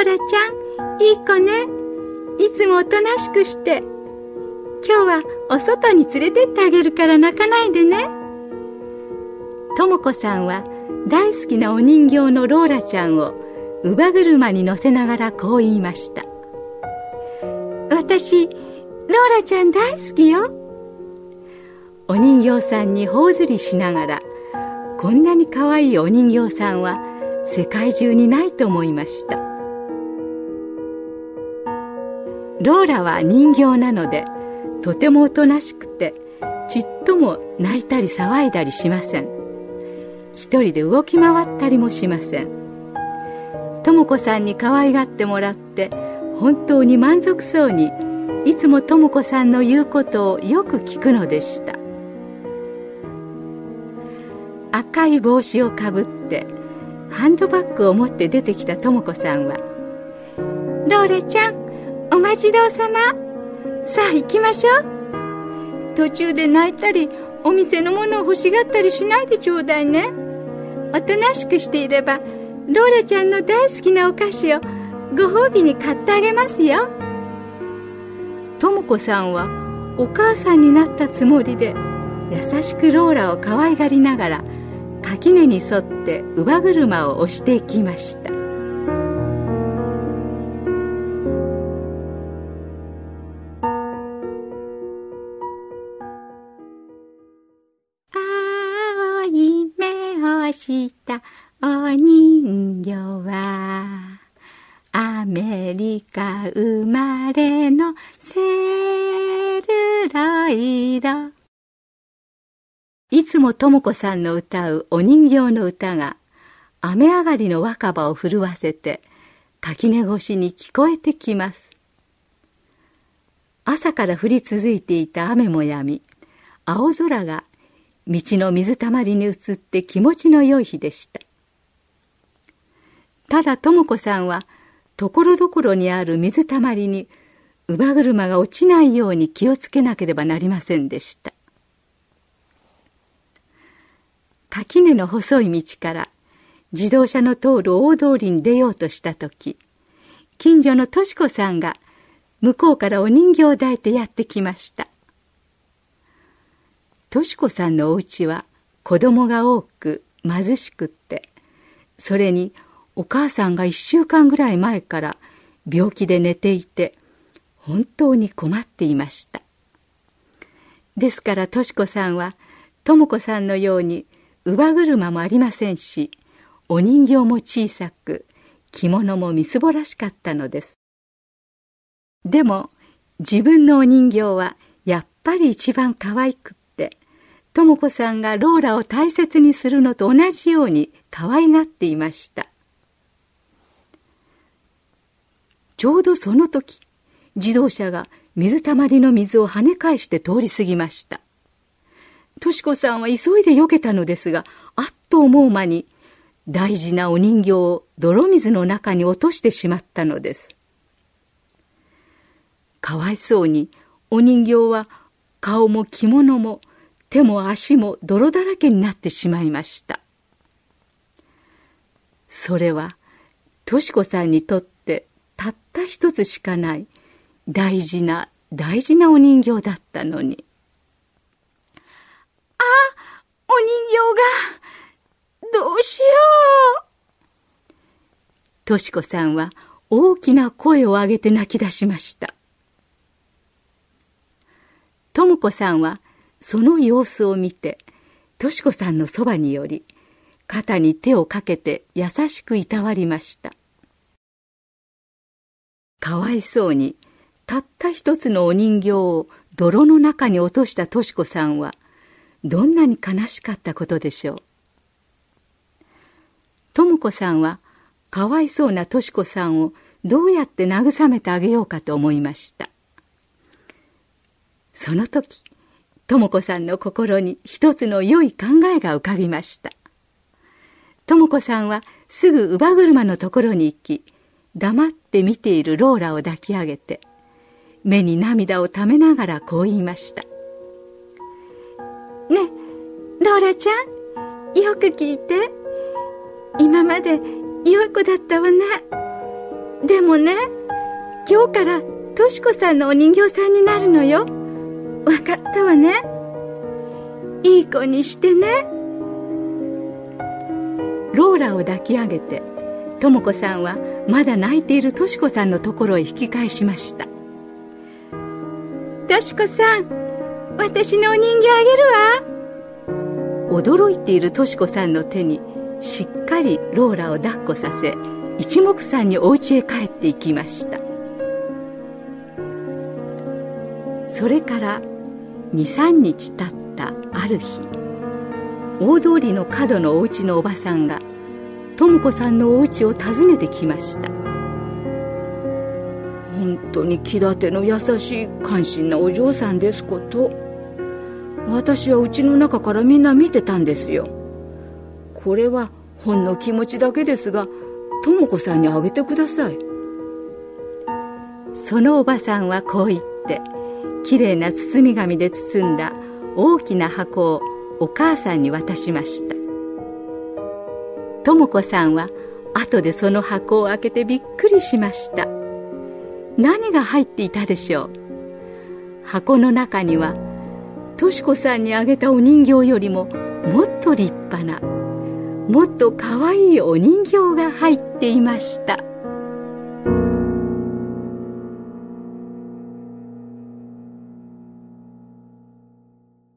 ーラちゃんいい子ね。いつもおとなしくして。今日はお外に連れてってあげるから泣かないでね。ともこさんは大好きなお人形のローラちゃんを乳母車に乗せながらこう言いました。私ローラちゃん大好きよ。お人形さんに頬ずりしながらこんなに可愛いお人形さんは世界中にないと思いました。ローラは人形なのでとてもおとなしくてちっとも泣いたり騒いだりしません。一人で動き回ったりもしません。智子さんに可愛がってもらって本当に満足そうにいつも智子さんの言うことをよく聞くのでした。赤い帽子をかぶってハンドバッグを持って出てきた智子さんは「ローレちゃんお待ちどうさま。さあ行きましょう。途中で泣いたりお店のものを欲しがったりしないでちょうだいね。おとなしくしていればローラちゃんの大好きなお菓子をご褒美に買ってあげますよ。智子さんはお母さんになったつもりで優しくローラを可愛がりながら垣根に沿って乳母車を押していきました。したお人形はアメリカ生まれのセルロイド。いつもとも子さんの歌うお人形の歌が雨上がりの若葉を震わせて垣根越しに聞こえてきます。朝から降り続いていた雨もやみ青空が道の水たまりに映って気持ちの良い日でした。ただ智子さんはところどころにある水たまりに乳母車が落ちないように気をつけなければなりませんでした。垣根の細い道から自動車の通る大通りに出ようとした時近所のとし子さんが向こうからお人形を抱いてやってきました。とし子さんのお家は子供が多く貧しくってそれにお母さんが一週間ぐらい前から病気で寝ていて本当に困っていました。ですからとし子さんはとも子さんのように乳母車もありませんしお人形も小さく着物もみすぼらしかったのです。でも自分のお人形はやっぱり一番可愛くてとも子さんがローラを大切にするのと同じように可愛がっていました。ちょうどその時自動車が水たまりの水を跳ね返して通り過ぎました。とし子さんは急いで避けたのですがあっと思う間に大事なお人形を泥水の中に落としてしまったのです。かわいそうにお人形は顔も着物も手も足も泥だらけになってしまいました。それはとし子さんにとってたった一つしかない大事な大事なお人形だったのに。あお人形がどうしよう。とし子さんは大きな声を上げて泣き出しました。とも子さんはその様子を見てとし子さんのそばに寄り肩に手をかけて優しくいたわりました。かわいそうにたった一つのお人形を泥の中に落としたとし子さんはどんなに悲しかったことでしょう。とも子さんはかわいそうなとし子さんをどうやって慰めてあげようかと思いました。その時智子さんの心に一つの良い考えが浮かびました。智子さんはすぐ乳母車のところに行き黙って見ているローラを抱き上げて目に涙をためながらこう言いました「ねローラちゃんよく聞いて。今まで良い子だったわね。でもね今日からとし子さんのお人形さんになるのよ。わかったわね。いい子にしてね。ローラを抱き上げて智子さんはまだ泣いているとし子さんのところへ引き返しました。とし子さん私のお人形あげるわ。驚いているとし子さんの手にしっかりローラを抱っこさせ一目散にお家へ帰っていきました。それから23日経ったある日大通りの角のお家のおばさんが智子さんのお家を訪ねてきました。本当に気立ての優しい関心なお嬢さんですこと私はうちの中からみんな見てたんですよ。これはほんの気持ちだけですが智子さんにあげてください。そのおばさんはこう言ってきれいな包み紙で包んだ大きな箱をお母さんに渡しました。智子さんは後でその箱を開けてびっくりしました。何が入っていたでしょう？箱の中にはとし子さんにあげたお人形よりももっと立派なもっとかわいいお人形が入っていました。